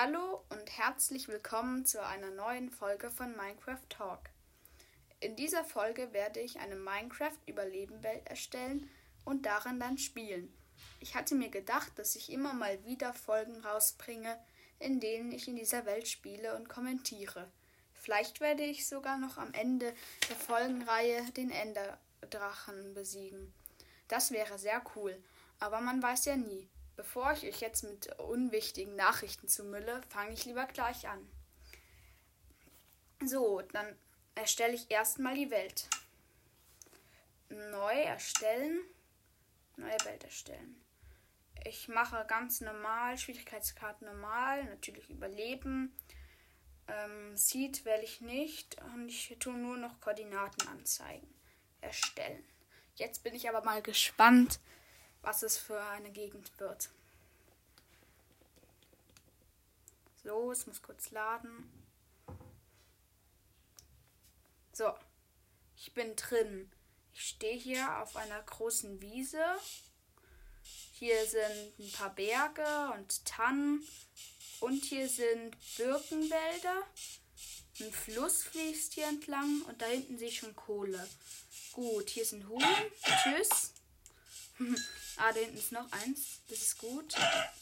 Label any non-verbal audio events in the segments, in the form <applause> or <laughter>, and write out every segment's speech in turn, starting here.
Hallo und herzlich willkommen zu einer neuen Folge von Minecraft Talk. In dieser Folge werde ich eine Minecraft-Überlebenwelt erstellen und darin dann spielen. Ich hatte mir gedacht, dass ich immer mal wieder Folgen rausbringe, in denen ich in dieser Welt spiele und kommentiere. Vielleicht werde ich sogar noch am Ende der Folgenreihe den Enderdrachen besiegen. Das wäre sehr cool, aber man weiß ja nie. Bevor ich euch jetzt mit unwichtigen Nachrichten zumülle, fange ich lieber gleich an. So, dann erstelle ich erstmal die Welt. Neu erstellen. Neue Welt erstellen. Ich mache ganz normal, Schwierigkeitsgrad normal, natürlich Überleben. Ähm, Seed wähle ich nicht und ich tue nur noch Koordinaten anzeigen. Erstellen. Jetzt bin ich aber mal gespannt, was es für eine Gegend wird. So, es muss kurz laden. So, ich bin drin. Ich stehe hier auf einer großen Wiese. Hier sind ein paar Berge und Tannen. Und hier sind Birkenwälder. Ein Fluss fließt hier entlang und da hinten sehe ich schon Kohle. Gut, hier sind Huhn. Tschüss. <laughs> Ah, da hinten ist noch eins. Das ist gut.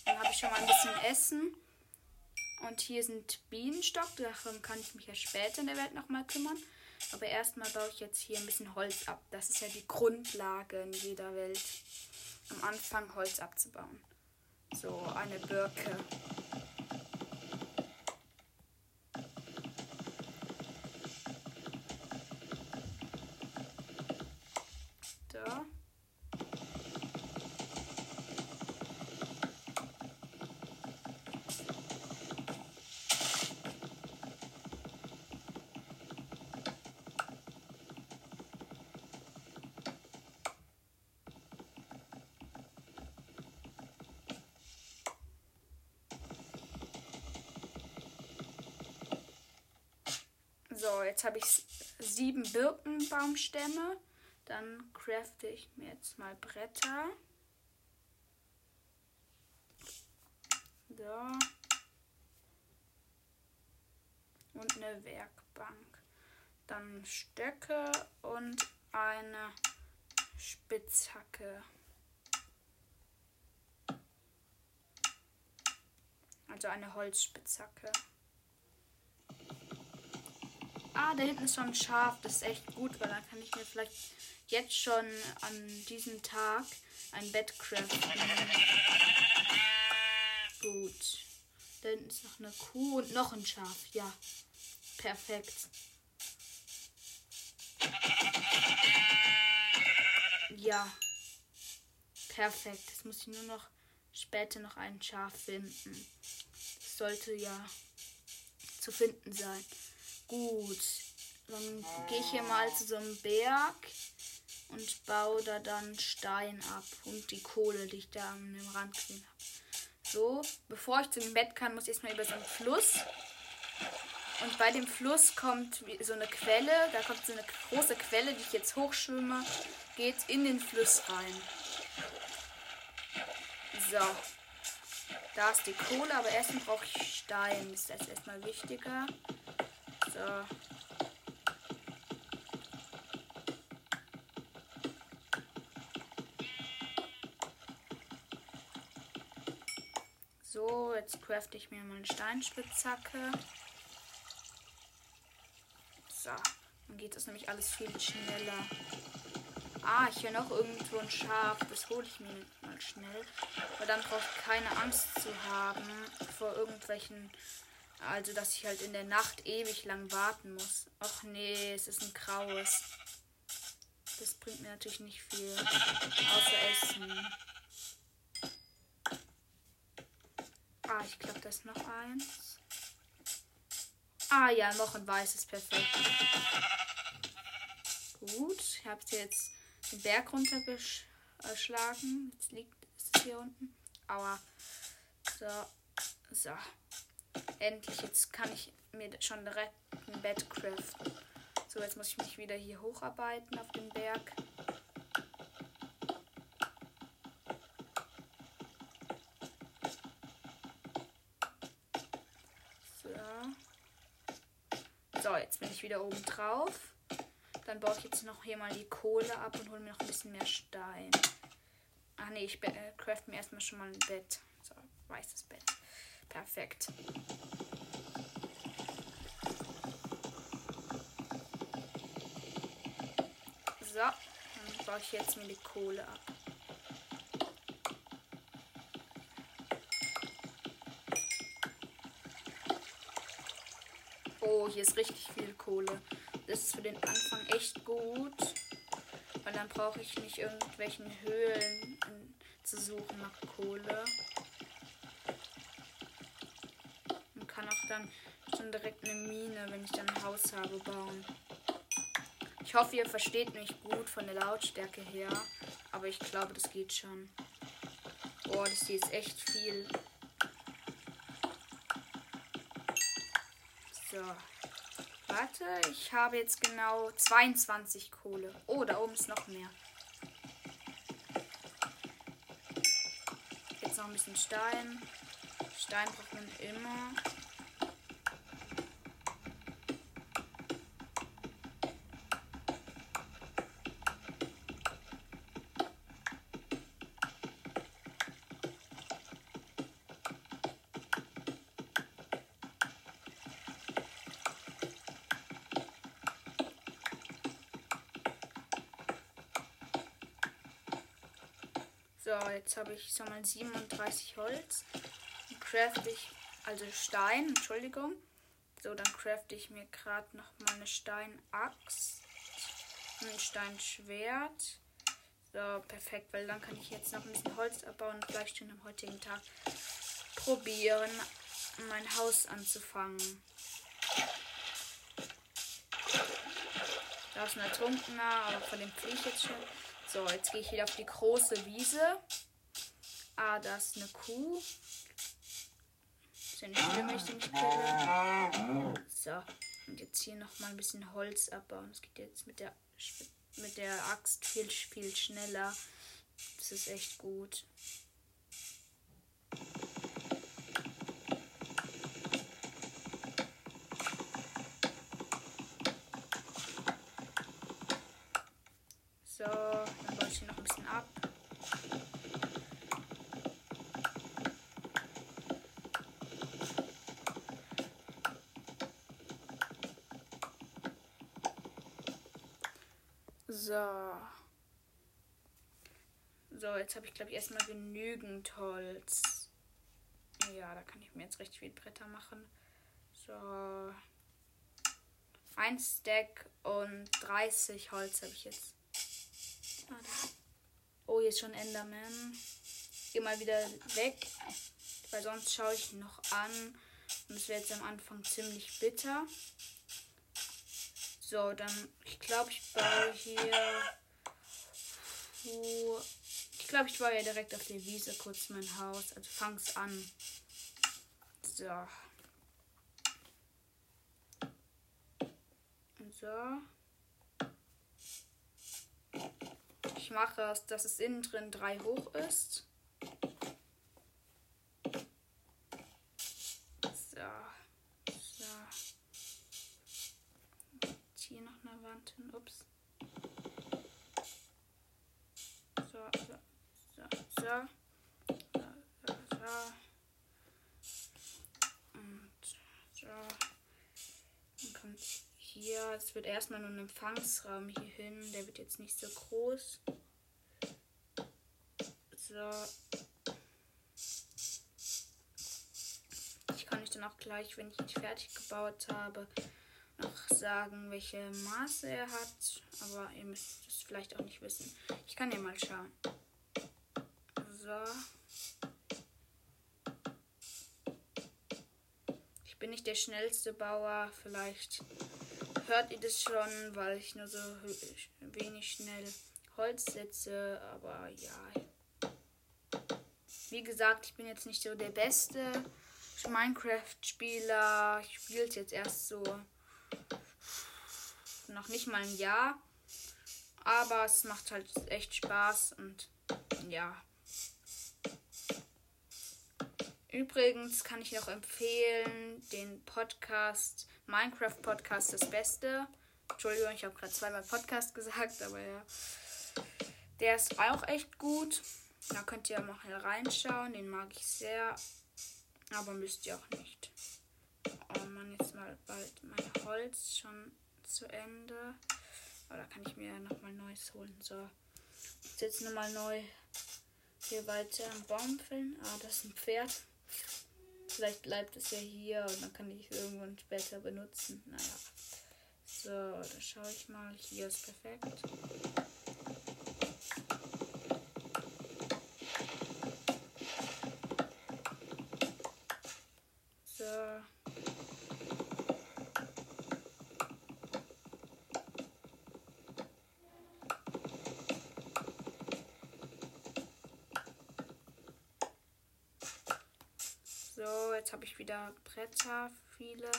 Dann habe ich schon mal ein bisschen Essen. Und hier sind Bienenstock. Darum kann ich mich ja später in der Welt nochmal kümmern. Aber erstmal baue ich jetzt hier ein bisschen Holz ab. Das ist ja die Grundlage in jeder Welt. Am Anfang Holz abzubauen. So, eine Birke. Jetzt habe ich sieben Birkenbaumstämme. Dann crafte ich mir jetzt mal Bretter. So. Und eine Werkbank. Dann Stöcke und eine Spitzhacke. Also eine Holzspitzhacke. Ah, da hinten ist schon ein Schaf. Das ist echt gut, weil dann kann ich mir vielleicht jetzt schon an diesem Tag ein Bett craften. Gut. Da hinten ist noch eine Kuh und noch ein Schaf. Ja. Perfekt. Ja. Perfekt. Jetzt muss ich nur noch später noch ein Schaf finden. Das sollte ja zu finden sein. Gut. Dann gehe ich hier mal zu so einem Berg und baue da dann Stein ab und die Kohle, die ich da an dem Rand gesehen habe. So, bevor ich zum Bett kann, muss ich erstmal über so einen Fluss. Und bei dem Fluss kommt so eine Quelle, da kommt so eine große Quelle, die ich jetzt hochschwimme, geht in den Fluss rein. So. Da ist die Kohle, aber erstmal brauche ich Stein. Das ist erstmal wichtiger. So. So, jetzt crafte ich mir mal eine Steinspitzhacke. So, dann geht das nämlich alles viel schneller. Ah, ich höre noch irgendwo ein Schaf. Das hole ich mir mal schnell. Aber dann brauche ich keine Angst zu haben vor irgendwelchen also, dass ich halt in der Nacht ewig lang warten muss. Ach nee, es ist ein graues. Das bringt mir natürlich nicht viel. Außer Essen. Ah, ich glaube, da ist noch eins. Ah ja, noch ein weißes. Perfekt. Gut, ich habe jetzt den Berg runtergeschlagen. Jetzt liegt es hier unten. Aua. So. So. Endlich, jetzt kann ich mir schon direkt ein Bett craften. So, jetzt muss ich mich wieder hier hocharbeiten auf dem Berg. So. So, jetzt bin ich wieder oben drauf. Dann baue ich jetzt noch hier mal die Kohle ab und hole mir noch ein bisschen mehr Stein. Ach ne, ich äh, craft mir erstmal schon mal ein Bett. So, weißes Bett. Perfekt. So, dann baue ich jetzt mir die Kohle ab. Oh, hier ist richtig viel Kohle. Das ist für den Anfang echt gut. Weil dann brauche ich nicht irgendwelchen Höhlen zu suchen nach Kohle. Dann schon direkt eine Mine, wenn ich dann ein Haus habe, bauen. Ich hoffe, ihr versteht mich gut von der Lautstärke her. Aber ich glaube, das geht schon. Boah, das ist echt viel. So. Warte, ich habe jetzt genau 22 Kohle. Oh, da oben ist noch mehr. Jetzt noch ein bisschen Stein. Stein braucht man immer. So, jetzt habe ich sag mal 37 Holz. Dann crafte ich, also Stein, Entschuldigung. So, dann crafte ich mir gerade noch mal eine Steinaxt und ein Steinschwert. So, perfekt, weil dann kann ich jetzt noch ein bisschen Holz abbauen und vielleicht schon am heutigen Tag probieren, mein Haus anzufangen. Da ist ein Ertrunkener, aber von dem fliege ich jetzt schon. So, jetzt gehe ich wieder auf die große Wiese. Ah, da ist eine Kuh. Ist ja nicht schlimm, ich kille. So, und jetzt hier noch mal ein bisschen Holz abbauen. Das geht jetzt mit der, mit der Axt viel, viel schneller. Das ist echt gut. So. So, jetzt habe ich, glaube ich, erstmal genügend Holz. Ja, da kann ich mir jetzt recht viel Bretter machen. So. Ein Stack und 30 Holz habe ich jetzt. Oh, hier ist schon Enderman. Ich gehe mal wieder weg, weil sonst schaue ich ihn noch an. Und es wird jetzt am Anfang ziemlich bitter. So, dann, ich glaube, ich baue hier. Ich glaube, ich baue ja direkt auf der Wiese kurz mein Haus. Also fang's an. So. Und so. Ich mache es, dass es innen drin drei hoch ist. Wand Ups. So, so, so, so. So, so, Und so. Dann kommt hier. Es wird erstmal nur ein Empfangsraum hier hin. Der wird jetzt nicht so groß. So. Ich kann euch dann auch gleich, wenn ich ihn fertig gebaut habe, sagen, welche Maße er hat. Aber ihr müsst es vielleicht auch nicht wissen. Ich kann ja mal schauen. So. Ich bin nicht der schnellste Bauer. Vielleicht hört ihr das schon, weil ich nur so wenig schnell Holz setze. Aber ja. Wie gesagt, ich bin jetzt nicht so der beste Minecraft-Spieler. Ich spiele es jetzt erst so noch nicht mal ein Jahr. Aber es macht halt echt Spaß und ja. Übrigens kann ich noch empfehlen, den Podcast, Minecraft Podcast, das Beste. Entschuldigung, ich habe gerade zweimal Podcast gesagt, aber ja. Der ist auch echt gut. Da könnt ihr mal reinschauen. Den mag ich sehr. Aber müsst ihr auch nicht. Oh Mann, jetzt mal bald mein Holz schon zu Ende. Aber da kann ich mir nochmal neues holen. So. Jetzt nochmal neu hier weiter am Baum fällen. Ah, das ist ein Pferd. Vielleicht bleibt es ja hier und dann kann ich es irgendwann später benutzen. Naja. So, da schaue ich mal. Hier ist perfekt. Jetzt habe ich wieder Bretter, viele.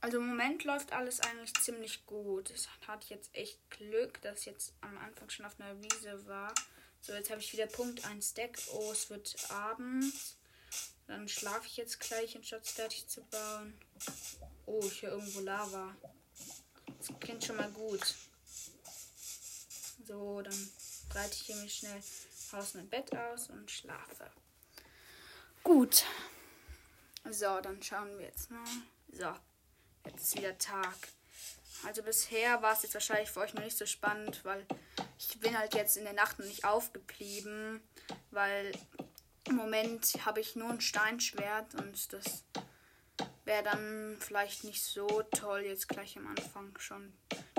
Also im Moment läuft alles eigentlich ziemlich gut. Es hatte jetzt echt Glück, dass ich jetzt am Anfang schon auf einer Wiese war. So, jetzt habe ich wieder Punkt 1 Deck. Oh, es wird abends. Dann schlafe ich jetzt gleich, anstatt fertig zu bauen. Oh, ich höre irgendwo Lava. Das klingt schon mal gut. So, dann breite ich hier mir schnell Haus mein Bett aus und schlafe. Gut. So, dann schauen wir jetzt mal. So. Jetzt ist wieder Tag. Also bisher war es jetzt wahrscheinlich für euch noch nicht so spannend, weil ich bin halt jetzt in der Nacht noch nicht aufgeblieben, weil im Moment habe ich nur ein Steinschwert und das wäre dann vielleicht nicht so toll, jetzt gleich am Anfang schon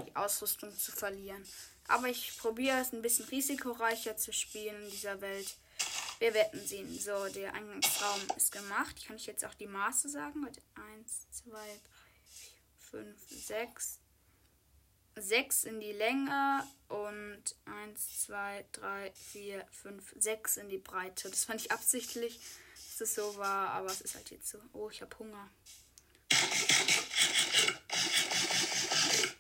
die Ausrüstung zu verlieren. Aber ich probiere es ein bisschen risikoreicher zu spielen in dieser Welt. Wir werden sehen. So, der Eingangsraum ist gemacht. Kann ich jetzt auch die Maße sagen? 1, 2, 3. 5, 6. 6 in die Länge und 1, 2, 3, 4, 5, 6 in die Breite. Das fand ich absichtlich, dass es so war, aber es ist halt jetzt so. Oh, ich habe Hunger.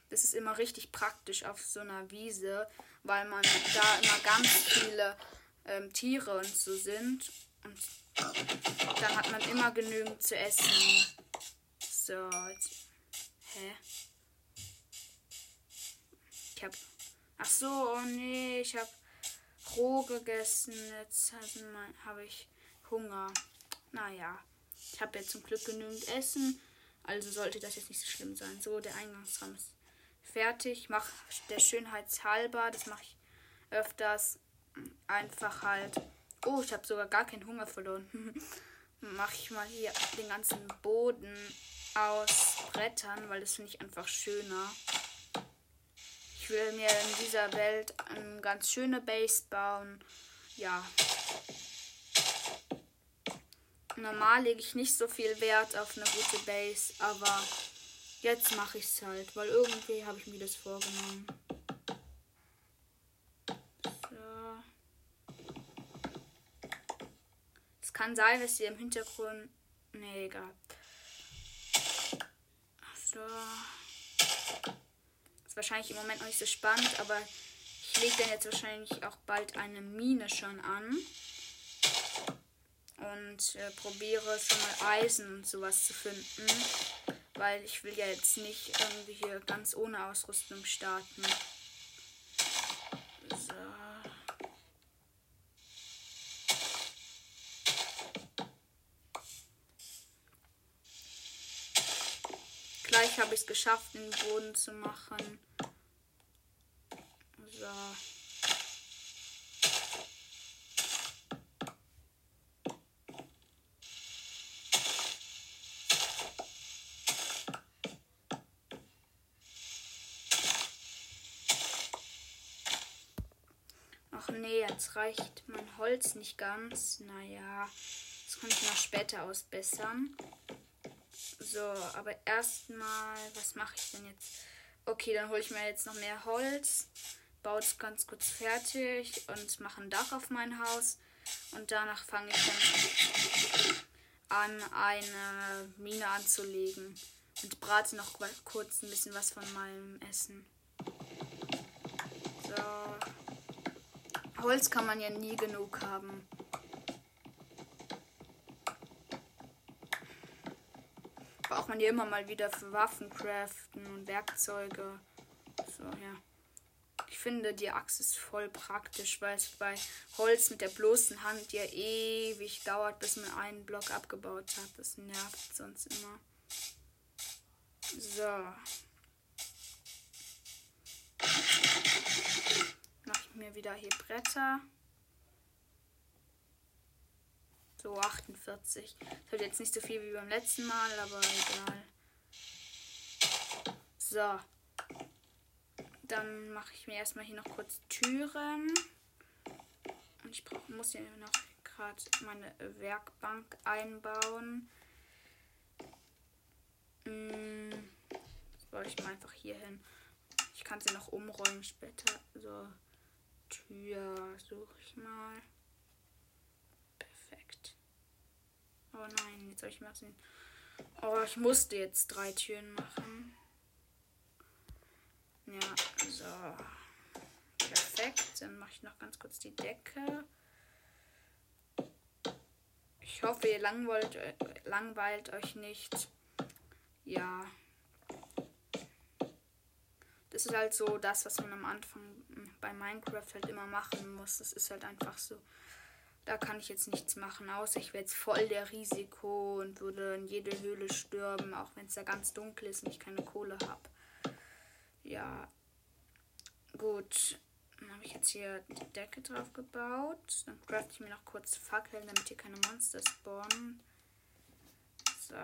Das ist immer richtig praktisch auf so einer Wiese, weil man da immer ganz viele ähm, Tiere und so sind. Und dann hat man immer genügend zu essen. So, jetzt Hä? Ich hab. Ach so, oh nee, ich hab roh gegessen. Jetzt habe ich Hunger. Naja, ich habe jetzt zum Glück genügend Essen. Also sollte das jetzt nicht so schlimm sein. So, der Eingangsraum ist fertig. Mach der Schönheit halber. Das mache ich öfters. Einfach halt. Oh, ich habe sogar gar keinen Hunger verloren. <laughs> mache ich mal hier den ganzen Boden aus Brettern, weil das finde ich einfach schöner. Ich will mir in dieser Welt eine ganz schöne Base bauen. Ja. Normal lege ich nicht so viel Wert auf eine gute Base, aber jetzt mache ich es halt, weil irgendwie habe ich mir das vorgenommen. Kann sein, dass ihr im Hintergrund. Nee, egal. So. Ist wahrscheinlich im Moment noch nicht so spannend, aber ich lege dann jetzt wahrscheinlich auch bald eine Mine schon an. Und äh, probiere schon mal Eisen und sowas zu finden. Weil ich will ja jetzt nicht irgendwie hier ganz ohne Ausrüstung starten. Gleich habe ich es geschafft, den Boden zu machen. So. Ach nee, jetzt reicht mein Holz nicht ganz. Naja, das kann ich noch später ausbessern. So, aber erstmal, was mache ich denn jetzt? Okay, dann hole ich mir jetzt noch mehr Holz, baue es ganz kurz fertig und mache ein Dach auf mein Haus. Und danach fange ich dann an, eine Mine anzulegen. Und brate noch kurz ein bisschen was von meinem Essen. So. Holz kann man ja nie genug haben. Braucht man ja immer mal wieder für Waffen craften und Werkzeuge. So, ja. Ich finde, die Axt ist voll praktisch, weil es bei Holz mit der bloßen Hand ja ewig dauert, bis man einen Block abgebaut hat. Das nervt sonst immer. So. Mache ich mir wieder hier Bretter. So, 48. Das wird jetzt nicht so viel wie beim letzten Mal, aber egal. So. Dann mache ich mir erstmal hier noch kurz Türen. Und ich brauch, muss hier noch gerade meine Werkbank einbauen. Hm, wollte ich mal einfach hier hin. Ich kann sie noch umräumen später. So, Tür suche ich mal. Perfekt. Oh nein, jetzt habe ich den. Oh, ich musste jetzt drei Türen machen. Ja, so. Perfekt. Dann mache ich noch ganz kurz die Decke. Ich hoffe, ihr langweilt, langweilt euch nicht. Ja. Das ist halt so das, was man am Anfang bei Minecraft halt immer machen muss. Das ist halt einfach so. Da kann ich jetzt nichts machen, außer ich wäre jetzt voll der Risiko und würde in jede Höhle stürmen, auch wenn es da ganz dunkel ist und ich keine Kohle habe. Ja. Gut. Dann habe ich jetzt hier die Decke drauf gebaut. Dann craft ich mir noch kurz Fackeln, damit hier keine Monster spawnen. So.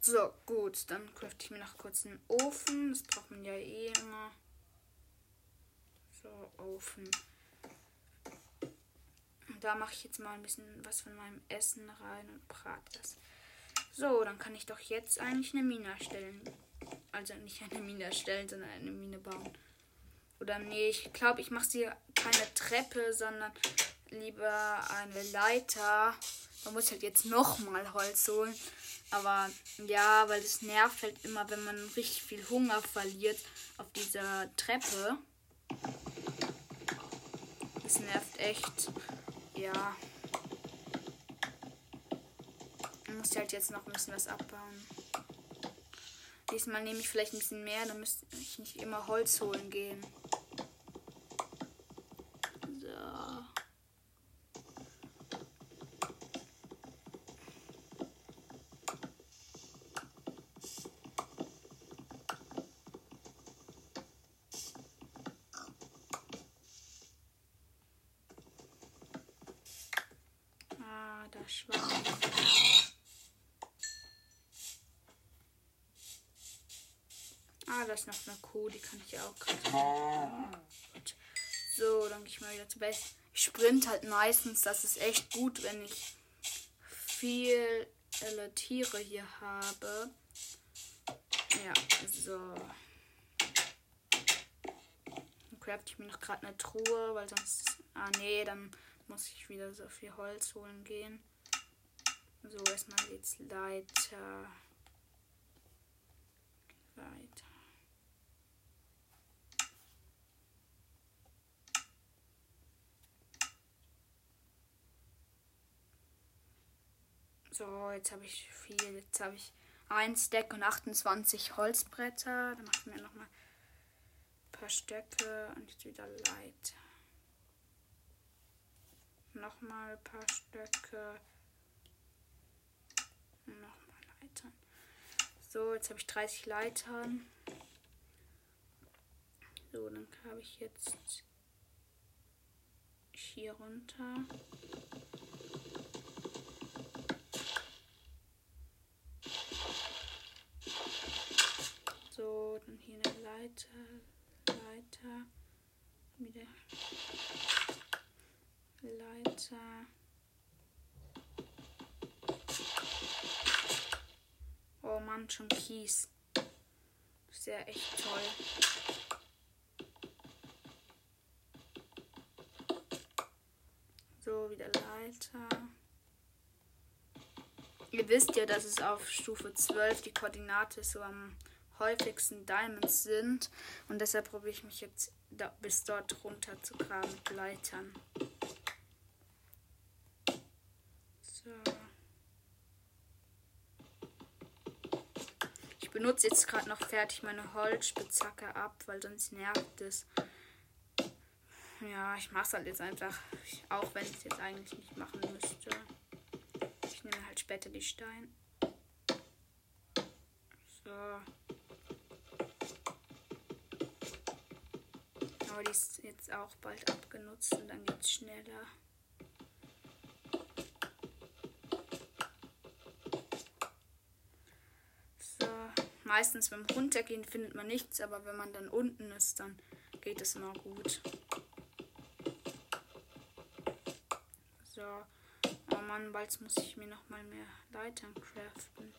So, gut. Dann crafte ich mir noch kurz einen Ofen. Das braucht man ja eh immer. So, Ofen da mache ich jetzt mal ein bisschen was von meinem Essen rein und brate das. So, dann kann ich doch jetzt eigentlich eine Mine erstellen. Also nicht eine Mine erstellen, sondern eine Mine bauen. Oder nee, ich glaube, ich mache sie keine Treppe, sondern lieber eine Leiter. Man muss halt jetzt nochmal Holz holen. Aber ja, weil es nervt halt immer, wenn man richtig viel Hunger verliert auf dieser Treppe. Das nervt echt. Ja. Ich muss halt jetzt noch ein bisschen was abbauen. Diesmal nehme ich vielleicht ein bisschen mehr, dann müsste ich nicht immer Holz holen gehen. Ah, da ist noch eine Kuh, die kann ich auch. So, dann gehe ich mal wieder zu Base. Ich sprint halt meistens, das ist echt gut, wenn ich viele Tiere hier habe. Ja, so. Dann craft ich mir noch gerade eine Truhe, weil sonst. Ah, nee, dann muss ich wieder so viel Holz holen gehen. So, erstmal jetzt Leiter. Weiter. So, jetzt habe ich viel. Jetzt habe ich ein Stack und 28 Holzbretter. Dann mache ich mir nochmal ein paar Stöcke und jetzt wieder Leiter. Nochmal ein paar Stöcke. Nochmal Leitern. So, jetzt habe ich 30 Leitern. So, dann habe ich jetzt hier runter. So, dann hier eine Leiter, Leiter, wieder Leiter. Oh Mann, schon Kies. Ist ja echt toll. So, wieder Leiter. Ihr wisst ja, dass es auf Stufe 12 die Koordinate so am häufigsten Diamonds sind. Und deshalb probiere ich mich jetzt da, bis dort runter zu graben mit Leitern. So. Ich benutze jetzt gerade noch fertig meine Holzspitzhacke ab, weil sonst nervt es. Ja, ich mache es halt jetzt einfach, auch wenn ich es jetzt eigentlich nicht machen müsste. Ich nehme halt später die Steine. So. Aber die ist jetzt auch bald abgenutzt und dann geht es schneller. So. Meistens beim Runtergehen findet man nichts, aber wenn man dann unten ist, dann geht es immer gut. So. Oh Mann, bald muss ich mir noch mal mehr Leitern craften.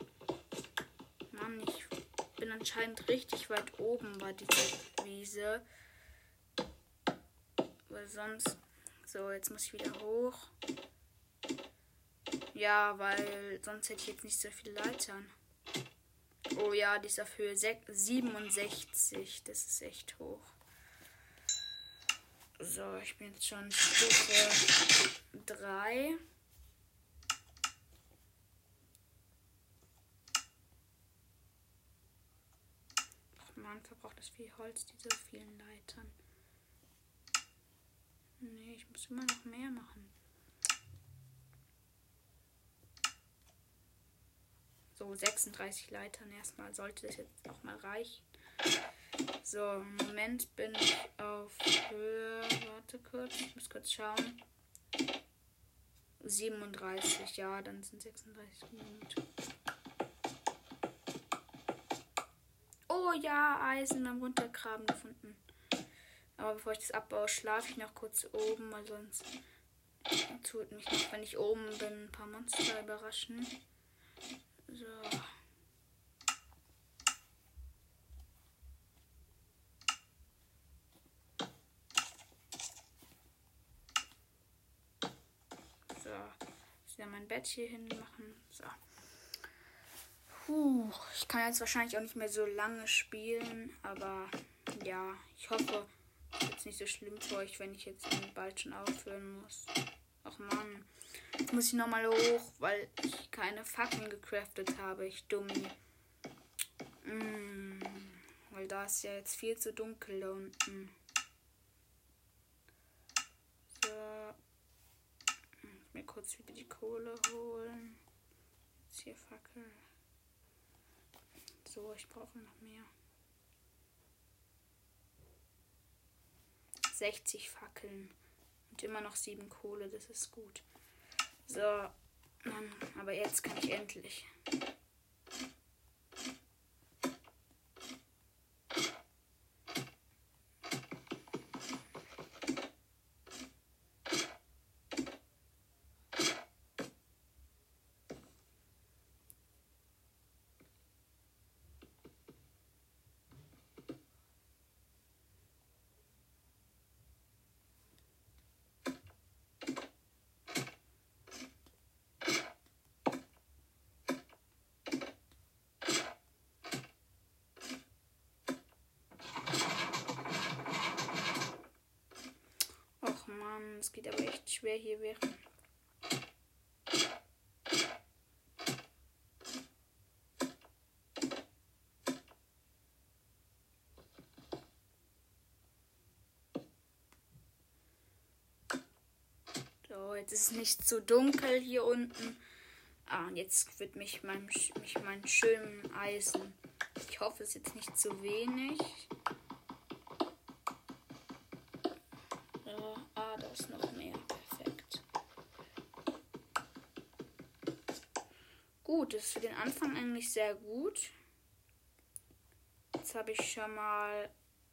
Mann, ich bin anscheinend richtig weit oben bei dieser Wiese. Weil sonst. So, jetzt muss ich wieder hoch. Ja, weil sonst hätte ich jetzt nicht so viele Leitern. Oh ja, die ist auf Höhe 67. Das ist echt hoch. So, ich bin jetzt schon Stufe 3. Ach man, verbraucht das viel Holz, diese vielen Leitern. Nee, ich muss immer noch mehr machen. So, 36 Leitern erstmal sollte das jetzt auch mal reichen. So, im Moment bin ich auf Höhe. Warte kurz, ich muss kurz schauen. 37, ja, dann sind 36 Minuten. Oh ja, Eisen beim Runtergraben gefunden. Aber bevor ich das abbaue, schlafe ich noch kurz oben, weil sonst tut mich noch, wenn ich oben bin, ein paar Monster überraschen. So. So. Ich ja mein Bett hier hin machen. So. Puh, ich kann jetzt wahrscheinlich auch nicht mehr so lange spielen, aber ja, ich hoffe, es nicht so schlimm für euch, wenn ich jetzt bald schon aufhören muss. Ach man, jetzt muss ich nochmal hoch, weil ich keine Fackeln gecraftet habe, ich Dummi. Mm, weil da ist ja jetzt viel zu dunkel da unten. So. Mir kurz wieder die Kohle holen. Jetzt hier Fackel. So, ich brauche noch mehr. 60 Fackeln und immer noch 7 Kohle, das ist gut. So, aber jetzt kann ich endlich. Mann, es geht aber echt schwer hier während. So, jetzt ist es nicht so dunkel hier unten. Ah, jetzt wird mich mein, mich mein schönen Eisen. Ich hoffe, es ist jetzt nicht zu wenig. Ist noch mehr. Perfekt. Gut, das ist für den Anfang eigentlich sehr gut. Jetzt habe ich schon mal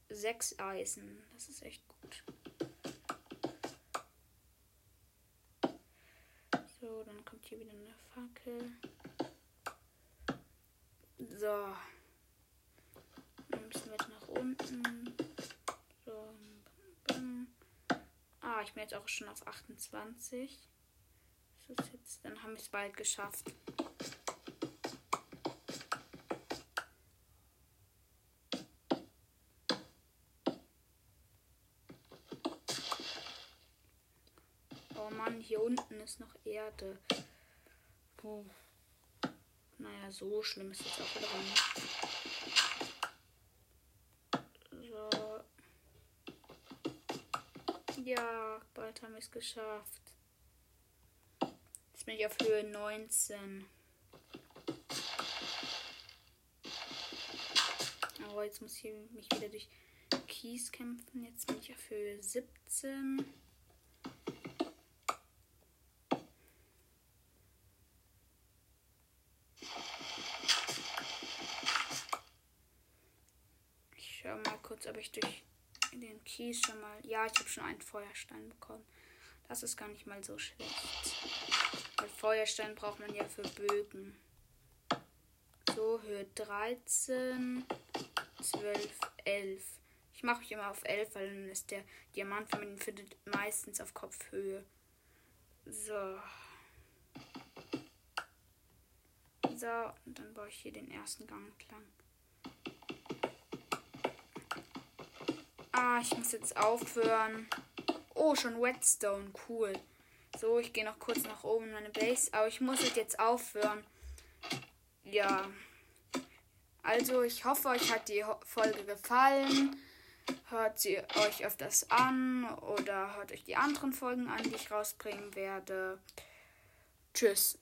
sechs Eisen. Das ist echt gut. So, dann kommt hier wieder eine Fackel. So. Dann müssen wir jetzt nach unten. Ah, ich bin jetzt auch schon auf 28. Das ist jetzt, dann haben wir es bald geschafft. Oh Mann, hier unten ist noch Erde. Puh. Naja, so schlimm ist es auch wieder nicht. So. Ja bald haben wir es geschafft. Jetzt bin ich auf Höhe 19. Aber jetzt muss ich mich wieder durch Kies kämpfen. Jetzt bin ich auf Höhe 17. Ich schau mal kurz, ob ich durch Kies schon mal. Ja, ich habe schon einen Feuerstein bekommen. Das ist gar nicht mal so schlecht. Weil Feuerstein braucht man ja für Bögen. So, Höhe 13, 12, 11. Ich mache mich immer auf 11, weil dann ist der Diamant, wenn man ihn findet, meistens auf Kopfhöhe. So. So, und dann baue ich hier den ersten Gang entlang. Ah, ich muss jetzt aufhören. Oh, schon Whetstone, cool. So, ich gehe noch kurz nach oben in meine Base, aber ich muss jetzt aufhören. Ja. Also, ich hoffe, euch hat die Folge gefallen. Hört sie euch öfters an oder hört euch die anderen Folgen an, die ich rausbringen werde. Tschüss.